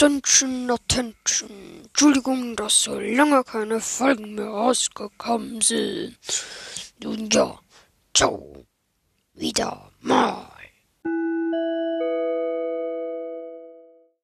Attention, Attention. Entschuldigung, dass so lange keine Folgen mehr rausgekommen sind. Nun ja, ciao. Wieder mal.